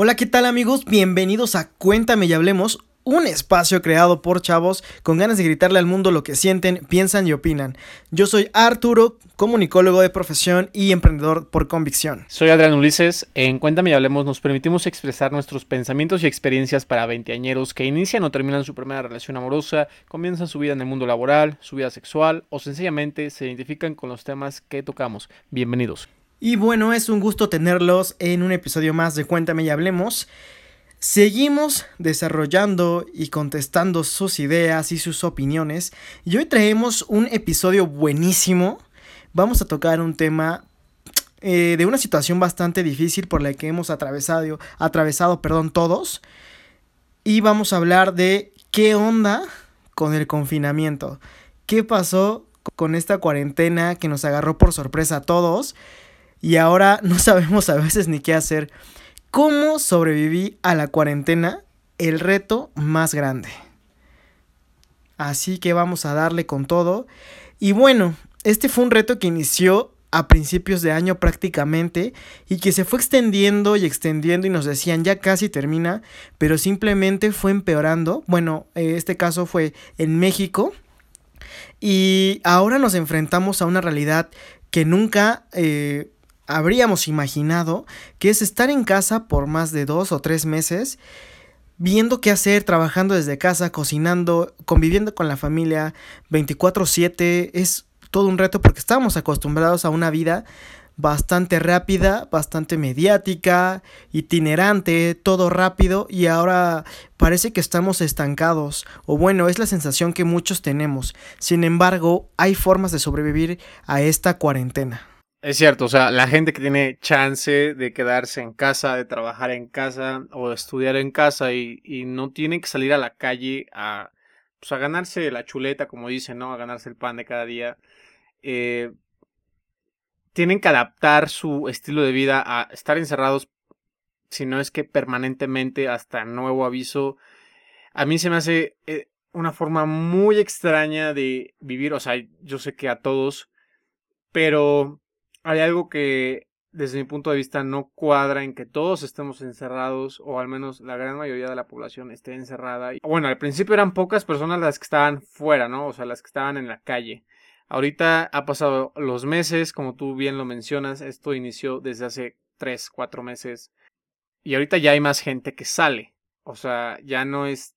Hola, ¿qué tal amigos? Bienvenidos a Cuéntame y Hablemos, un espacio creado por chavos con ganas de gritarle al mundo lo que sienten, piensan y opinan. Yo soy Arturo, comunicólogo de profesión y emprendedor por convicción. Soy Adrián Ulises. En Cuéntame y Hablemos nos permitimos expresar nuestros pensamientos y experiencias para veinteañeros que inician o terminan su primera relación amorosa, comienzan su vida en el mundo laboral, su vida sexual o sencillamente se identifican con los temas que tocamos. Bienvenidos. Y bueno, es un gusto tenerlos en un episodio más de Cuéntame y Hablemos. Seguimos desarrollando y contestando sus ideas y sus opiniones. Y hoy traemos un episodio buenísimo. Vamos a tocar un tema eh, de una situación bastante difícil por la que hemos atravesado, atravesado perdón, todos. Y vamos a hablar de qué onda con el confinamiento. ¿Qué pasó con esta cuarentena que nos agarró por sorpresa a todos? Y ahora no sabemos a veces ni qué hacer. ¿Cómo sobreviví a la cuarentena? El reto más grande. Así que vamos a darle con todo. Y bueno, este fue un reto que inició a principios de año prácticamente y que se fue extendiendo y extendiendo y nos decían ya casi termina, pero simplemente fue empeorando. Bueno, eh, este caso fue en México y ahora nos enfrentamos a una realidad que nunca eh, habríamos imaginado, que es estar en casa por más de dos o tres meses, viendo qué hacer, trabajando desde casa, cocinando, conviviendo con la familia 24/7, es todo un reto porque estamos acostumbrados a una vida bastante rápida, bastante mediática, itinerante, todo rápido y ahora parece que estamos estancados o bueno, es la sensación que muchos tenemos. Sin embargo, hay formas de sobrevivir a esta cuarentena. Es cierto, o sea, la gente que tiene chance de quedarse en casa, de trabajar en casa o de estudiar en casa y, no tiene que salir a la calle a, pues, a ganarse la chuleta, como dicen, ¿no? A ganarse el pan de cada día. Eh, tienen que adaptar su estilo de vida a estar encerrados, si no es que permanentemente hasta nuevo aviso. A mí se me hace eh, una forma muy extraña de vivir, o sea, yo sé que a todos, pero hay algo que desde mi punto de vista no cuadra en que todos estemos encerrados o al menos la gran mayoría de la población esté encerrada. Bueno, al principio eran pocas personas las que estaban fuera, ¿no? O sea, las que estaban en la calle. Ahorita ha pasado los meses, como tú bien lo mencionas, esto inició desde hace 3, 4 meses. Y ahorita ya hay más gente que sale. O sea, ya no es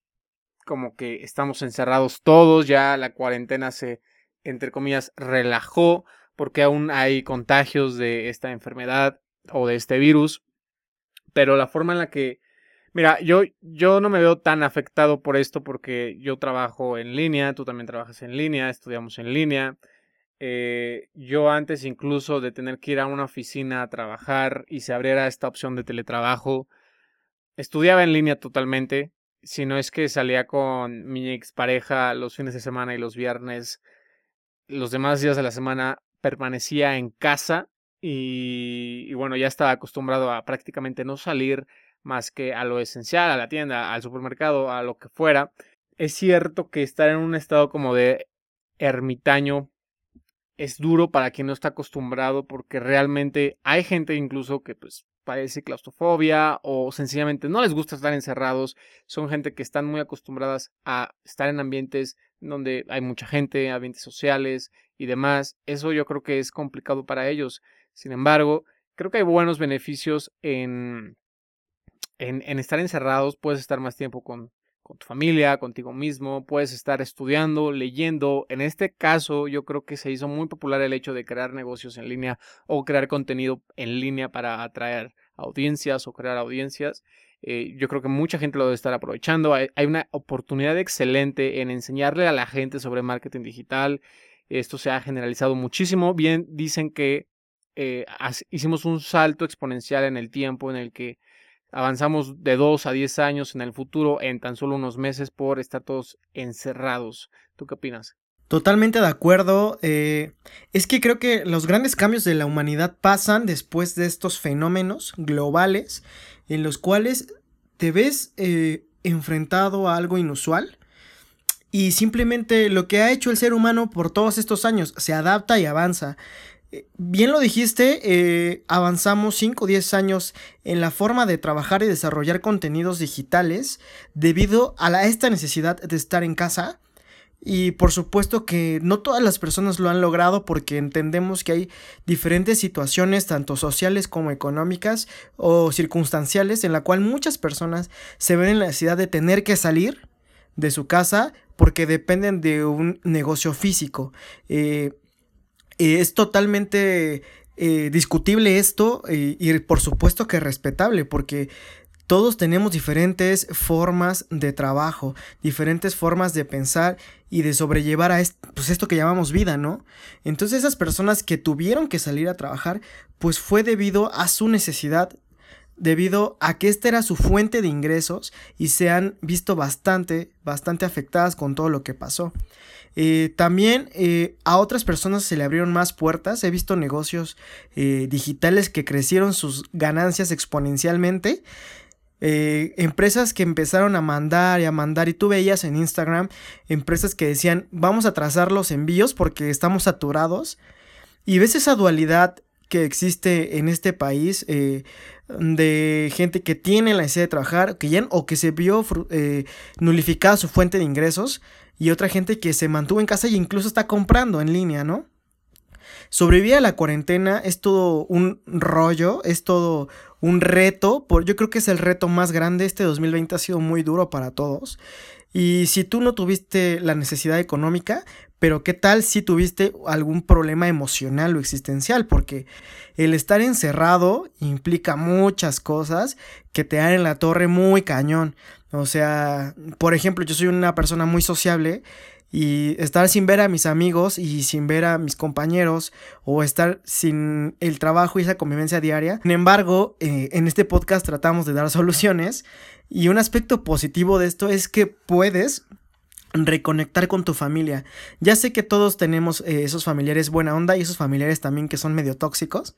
como que estamos encerrados todos, ya la cuarentena se, entre comillas, relajó porque aún hay contagios de esta enfermedad o de este virus, pero la forma en la que, mira, yo, yo no me veo tan afectado por esto porque yo trabajo en línea, tú también trabajas en línea, estudiamos en línea. Eh, yo antes incluso de tener que ir a una oficina a trabajar y se abriera esta opción de teletrabajo, estudiaba en línea totalmente, si no es que salía con mi expareja los fines de semana y los viernes, los demás días de la semana permanecía en casa y, bueno, ya estaba acostumbrado a prácticamente no salir más que a lo esencial, a la tienda, al supermercado, a lo que fuera. Es cierto que estar en un estado como de ermitaño es duro para quien no está acostumbrado porque realmente hay gente incluso que pues padece claustrofobia o sencillamente no les gusta estar encerrados. Son gente que están muy acostumbradas a estar en ambientes donde hay mucha gente, ambientes sociales y demás. Eso yo creo que es complicado para ellos. Sin embargo, creo que hay buenos beneficios en, en, en estar encerrados. Puedes estar más tiempo con, con tu familia, contigo mismo, puedes estar estudiando, leyendo. En este caso, yo creo que se hizo muy popular el hecho de crear negocios en línea o crear contenido en línea para atraer audiencias o crear audiencias. Eh, yo creo que mucha gente lo debe estar aprovechando. Hay, una oportunidad excelente en enseñarle a la gente sobre marketing digital. Esto se ha generalizado muchísimo. Bien, dicen que eh, hicimos un salto exponencial en el tiempo en el que avanzamos de 2 a 10 años en el futuro en tan solo unos meses por estar todos encerrados. ¿Tú qué opinas? Totalmente de acuerdo. Eh, es que creo que los grandes cambios de la humanidad pasan después de estos fenómenos globales en los cuales te ves eh, enfrentado a algo inusual y simplemente lo que ha hecho el ser humano por todos estos años se adapta y avanza. Bien lo dijiste, eh, avanzamos 5 o 10 años en la forma de trabajar y desarrollar contenidos digitales debido a esta necesidad de estar en casa. Y por supuesto que no todas las personas lo han logrado porque entendemos que hay diferentes situaciones, tanto sociales como económicas o circunstanciales, en la cual muchas personas se ven en la necesidad de tener que salir de su casa porque dependen de un negocio físico. Eh, es totalmente eh, discutible esto y por supuesto que respetable porque todos tenemos diferentes formas de trabajo, diferentes formas de pensar y de sobrellevar a pues, esto que llamamos vida, ¿no? Entonces esas personas que tuvieron que salir a trabajar, pues fue debido a su necesidad, debido a que esta era su fuente de ingresos y se han visto bastante, bastante afectadas con todo lo que pasó. Eh, también eh, a otras personas se le abrieron más puertas. He visto negocios eh, digitales que crecieron sus ganancias exponencialmente. empresas que empezaron a mandar y a mandar y tú veías en Instagram empresas que decían vamos a trazar los envíos porque estamos saturados y ves esa dualidad que existe en este país de gente que tiene la necesidad de trabajar que ya, o que se vio nulificada su fuente de ingresos y otra gente que se mantuvo en casa e incluso está comprando en línea, ¿no? Sobrevivir a la cuarentena es todo un rollo, es todo un reto, por, yo creo que es el reto más grande, este 2020 ha sido muy duro para todos. Y si tú no tuviste la necesidad económica, pero qué tal si tuviste algún problema emocional o existencial, porque el estar encerrado implica muchas cosas que te dan en la torre muy cañón. O sea, por ejemplo, yo soy una persona muy sociable y estar sin ver a mis amigos y sin ver a mis compañeros o estar sin el trabajo y esa convivencia diaria. Sin embargo, eh, en este podcast tratamos de dar soluciones y un aspecto positivo de esto es que puedes reconectar con tu familia. Ya sé que todos tenemos eh, esos familiares buena onda y esos familiares también que son medio tóxicos,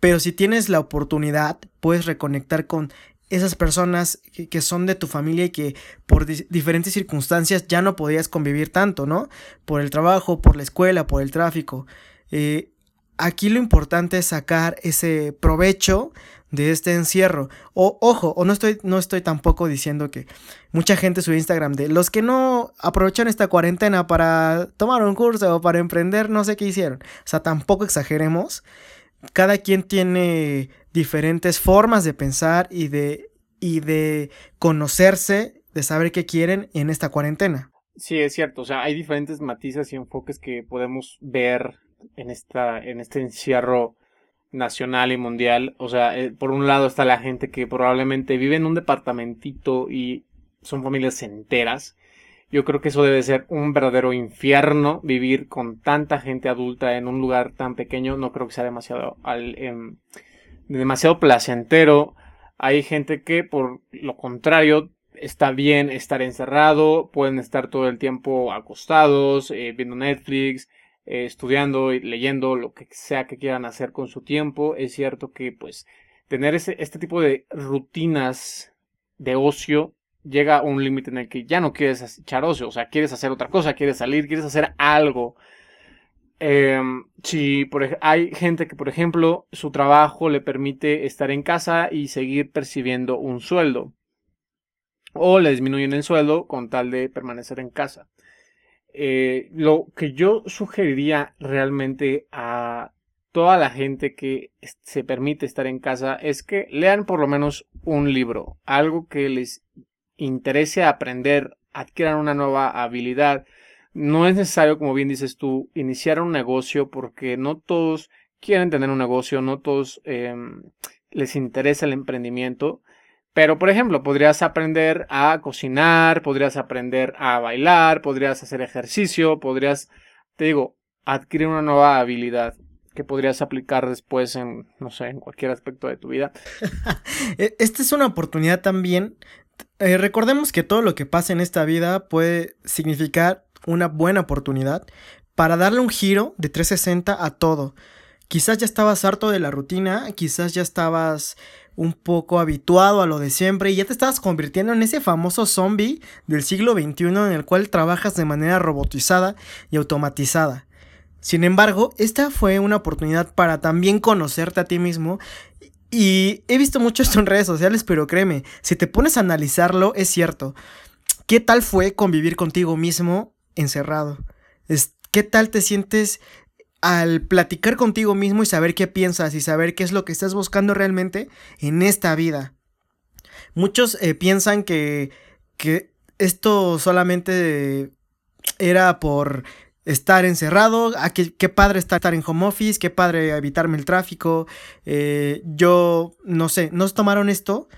pero si tienes la oportunidad, puedes reconectar con esas personas que, son de tu familia y que por diferentes circunstancias ya no podías convivir tanto, ¿no? Por el trabajo, por la escuela, por el tráfico. Eh, aquí lo importante es sacar ese provecho de este encierro. O, ojo, o no estoy, no estoy tampoco diciendo que mucha gente sube Instagram de los que no aprovechan esta cuarentena para tomar un curso o para emprender, no sé qué hicieron. O sea, tampoco exageremos. Cada quien tiene diferentes formas de pensar y de, y de conocerse, de saber qué quieren en esta cuarentena. Sí, es cierto. O sea, hay diferentes matices y enfoques que podemos ver en, esta, en este encierro nacional y mundial. O sea, eh, por un lado está la gente que probablemente vive en un departamentito y son familias enteras. Yo creo que eso debe ser un verdadero infierno vivir con tanta gente adulta en un lugar tan pequeño. No creo que sea demasiado em, demasiado placentero. Hay gente que, por lo contrario, está bien estar encerrado, pueden estar todo el tiempo acostados, eh, viendo Netflix, eh, estudiando y leyendo lo que sea que quieran hacer con su tiempo. Es cierto que, pues, tener ese, este tipo de rutinas de ocio llega a un límite en el que ya no quieres echar ocio, o sea, quieres hacer otra cosa, quieres salir, quieres hacer algo Em, si por, hay gente que, por ejemplo, su trabajo le permite estar en casa y seguir percibiendo un sueldo. O le disminuyen el sueldo con tal de permanecer en casa. Eh, lo que yo sugeriría realmente a toda la gente que se permite estar en casa es que lean por lo menos un libro, algo que les interese aprender, adquieran una nueva habilidad, no es necesario, como bien dices tú, iniciar un negocio porque no todos quieren tener un negocio, no todos em, les interesa el emprendimiento. Pero, por ejemplo, podrías aprender a cocinar, podrías aprender a bailar, podrías hacer ejercicio, podrías, te digo, adquirir una nueva habilidad que podrías aplicar después en, no sé, en cualquier aspecto de tu vida. E, esta es una oportunidad también. Eh, recordemos que todo lo que pasa en esta vida puede significar una buena oportunidad para darle un giro de 360 a todo. Quizás ya estabas harto de la rutina, quizás ya estabas un poco habituado a lo de siempre y ya te estabas convirtiendo en ese famoso zombie del siglo XXI en el cual trabajas de manera robotizada y automatizada. Sin embargo, esta fue una oportunidad para también conocerte a ti mismo. Y he visto mucho esto en redes sociales, pero créeme, si te pones a analizarlo, es cierto. ¿Qué tal fue convivir contigo mismo encerrado? ¿Qué tal te sientes al platicar contigo mismo y saber qué piensas y saber qué es lo que estás buscando realmente en esta vida? Muchos eh, piensan que, que esto solamente era por estar encerrado, ah, qué, padre estar en home office, qué padre evitarme el tráfico. Eh, yo no sé, nos tomaron esto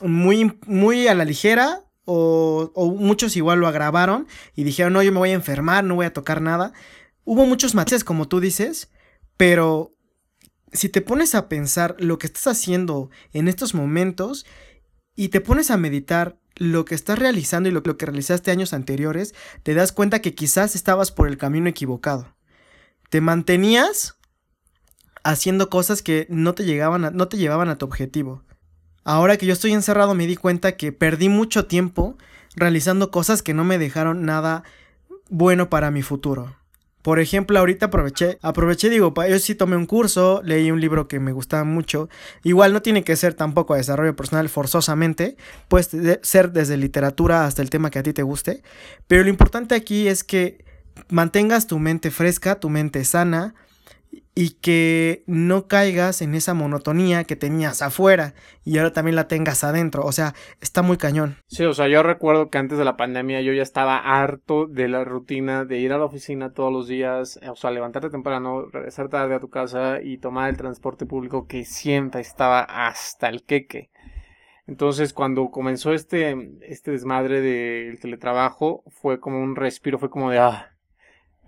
muy, muy a la ligera o, o, muchos igual lo agravaron y dijeron, no, yo me voy a enfermar, no voy a tocar nada. Hubo muchos matices, como tú dices, pero si te pones a pensar lo que estás haciendo en estos momentos y te pones a meditar lo que estás realizando y lo, que realizaste años anteriores, te das cuenta que quizás estabas por el camino equivocado. Te mantenías haciendo cosas que no te, llegaban no te llevaban a tu objetivo. Ahora que yo estoy encerrado me di cuenta que perdí mucho tiempo realizando cosas que no me dejaron nada bueno para mi futuro. Por ejemplo, ahorita aproveché, aproveché, digo, yo sí tomé un curso, leí un libro que me gustaba mucho. Igual no tiene que ser tampoco desarrollo personal forzosamente, puede ser desde literatura hasta el tema que a ti te guste. Pero lo importante aquí es que mantengas tu mente fresca, tu mente sana, y que no caigas en esa monotonía que tenías afuera y ahora también la tengas adentro. O sea, está muy cañón. Sí, o sea, yo recuerdo que antes de la pandemia yo ya estaba harto de la rutina de ir a la oficina todos los días, o sea, levantarte temprano, regresar tarde a tu casa y tomar el transporte público que siempre estaba hasta el queque. Entonces, cuando comenzó este, este desmadre del teletrabajo, fue como un respiro, fue como de, ah,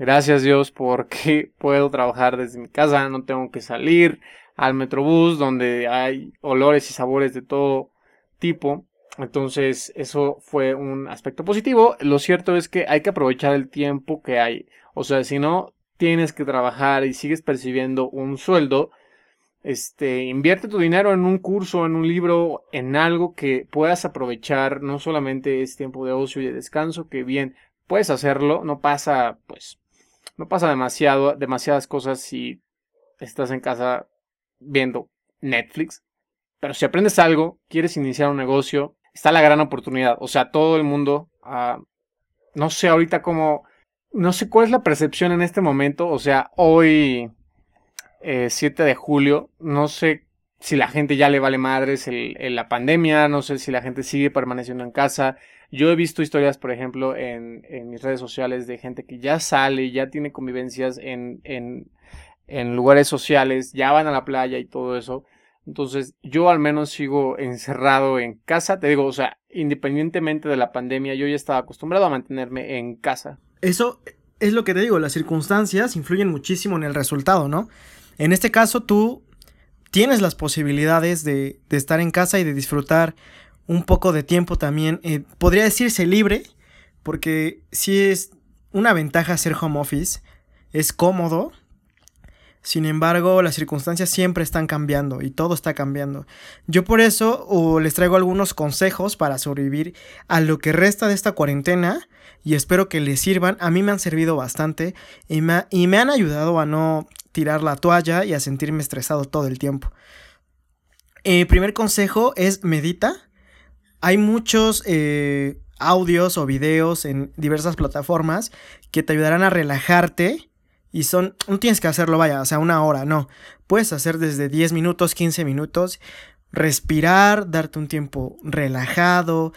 Gracias Dios porque puedo trabajar desde mi casa, no tengo que salir al metrobús donde hay olores y sabores de todo tipo. Entonces eso fue un aspecto positivo. Lo cierto es que hay que aprovechar el tiempo que hay. O sea, si no tienes que trabajar y sigues percibiendo un sueldo, este, invierte tu dinero en un curso, en un libro, en algo que puedas aprovechar. No solamente es tiempo de ocio y de descanso, que bien puedes hacerlo, no pasa pues no pasa demasiado, demasiadas cosas si estás en casa viendo Netflix. Pero si aprendes algo, quieres iniciar un negocio, está la gran oportunidad. O sea, todo el mundo, ah, no sé ahorita cómo, no sé cuál es la percepción en este momento. O sea, hoy, 7 eh, de julio, no sé si la gente ya le vale madres la pandemia, no sé si la gente sigue permaneciendo en casa. Yo he visto historias, por ejemplo, en, mis redes sociales de gente que ya sale, ya tiene convivencias en, lugares sociales, ya van a la playa y todo eso. Entonces, yo al menos sigo encerrado en casa. Te digo, o sea, independientemente de la pandemia, yo ya estaba acostumbrado a mantenerme en casa. Eso es lo que te digo, las circunstancias influyen muchísimo en el resultado, ¿no? En este caso, tú tienes las posibilidades de, de estar en casa y de disfrutar un poco de tiempo también, eh, podría decirse libre, porque si es una ventaja hacer home office, es cómodo, sin embargo, las circunstancias siempre están cambiando y todo está cambiando. Yo por eso les traigo algunos consejos para sobrevivir a lo que resta de esta cuarentena y espero que les sirvan. A mí me han servido bastante y me, y me han ayudado a no tirar la toalla y a sentirme estresado todo el tiempo. El primer consejo es medita. Hay muchos eh, audios o videos en diversas plataformas que te ayudarán a relajarte. Y son, no tienes que hacerlo, vaya, o sea, una hora, no. Puedes hacer desde 10 minutos, 15 minutos, respirar, darte un tiempo relajado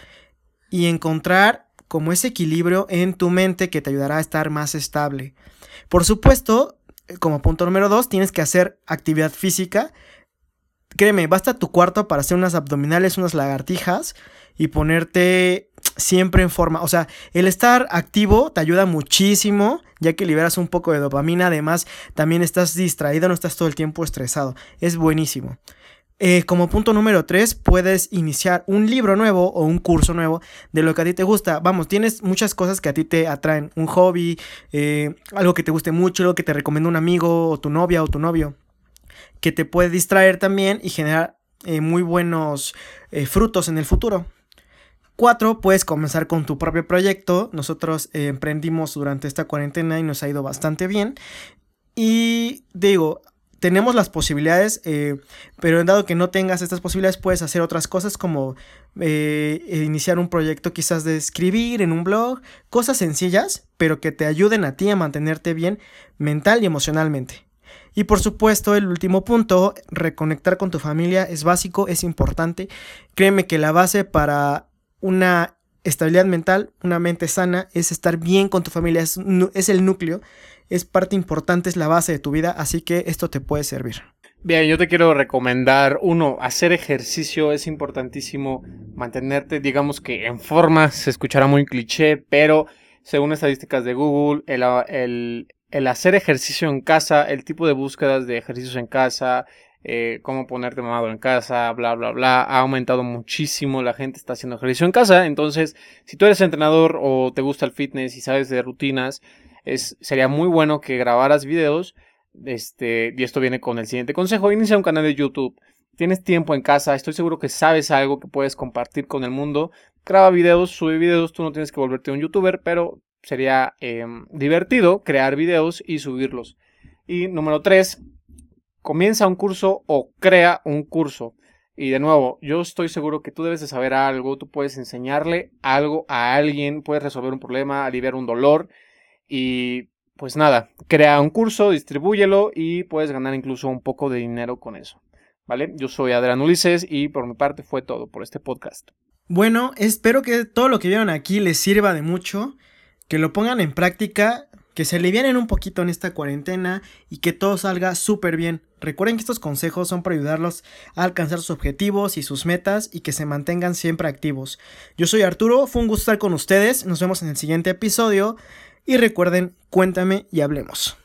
y encontrar como ese equilibrio en tu mente que te ayudará a estar más estable. Por supuesto, como punto número 2, tienes que hacer actividad física créeme, basta tu cuarto para hacer unas abdominales, unas lagartijas y ponerte siempre en forma. O sea, el estar activo te ayuda muchísimo, ya que liberas un poco de dopamina. Además, también estás distraído, no estás todo el tiempo estresado. Es buenísimo. Eh, como punto número 3, puedes iniciar un libro nuevo o un curso nuevo de lo que a ti te gusta. Vamos, tienes muchas cosas que a ti te atraen. Un hobby, eh, algo que te guste mucho, algo que te recomienda un amigo o tu novia o tu novio que te puede distraer también y generar eh, muy buenos eh, frutos en el futuro. Cuatro, puedes comenzar con tu propio proyecto. Nosotros eh, emprendimos durante esta cuarentena y nos ha ido bastante bien. Y digo, tenemos las posibilidades, pero dado que no tengas estas posibilidades, puedes hacer otras cosas como iniciar un proyecto quizás de escribir en un blog, cosas sencillas, pero que te ayuden a ti a mantenerte bien mental y emocionalmente. Y por supuesto, el último punto, reconectar con tu familia es básico, es importante. Créeme que la base para una estabilidad mental, una mente sana, es estar bien con tu familia, es, es el núcleo es parte importante, es la base de tu vida, así que esto te puede servir. Bien, yo te quiero recomendar, uno, hacer ejercicio es importantísimo, mantenerte, digamos que en forma, se escuchará muy cliché, pero según estadísticas de Google, el, hacer ejercicio en casa, el tipo de búsquedas de ejercicios en casa, eh, cómo ponerte mamado en casa, bla, bla, bla, ha aumentado muchísimo, la gente está haciendo ejercicio en casa, entonces, si tú eres entrenador o te gusta el fitness y sabes de rutinas, es, sería muy bueno que grabaras videos. Este, y esto viene con el siguiente consejo. Inicia un canal de YouTube. Tienes tiempo en casa, estoy seguro que sabes algo que puedes compartir con el mundo. Graba videos, sube videos, tú no tienes que volverte un youtuber, pero sería em, divertido crear videos y subirlos. Y número 3, comienza un curso o crea un curso. Y de nuevo, yo estoy seguro que tú debes de saber algo, tú puedes enseñarle algo a alguien, puedes resolver un problema, aliviar un dolor. Y pues nada, crea un curso, distribúyelo y puedes ganar incluso un poco de dinero con eso. ¿Vale? Yo soy Adrián Ulises y por mi parte fue todo por este podcast. Bueno, espero que todo lo que vieron aquí les sirva de mucho, que lo pongan en práctica, que se alivianen un poquito en esta cuarentena y que todo salga súper bien. Recuerden que estos consejos son para ayudarlos a alcanzar sus objetivos y sus metas y que se mantengan siempre activos. Yo soy Arturo, fue un gusto estar con ustedes, nos vemos en el siguiente episodio. Y recuerden, cuéntame y hablemos.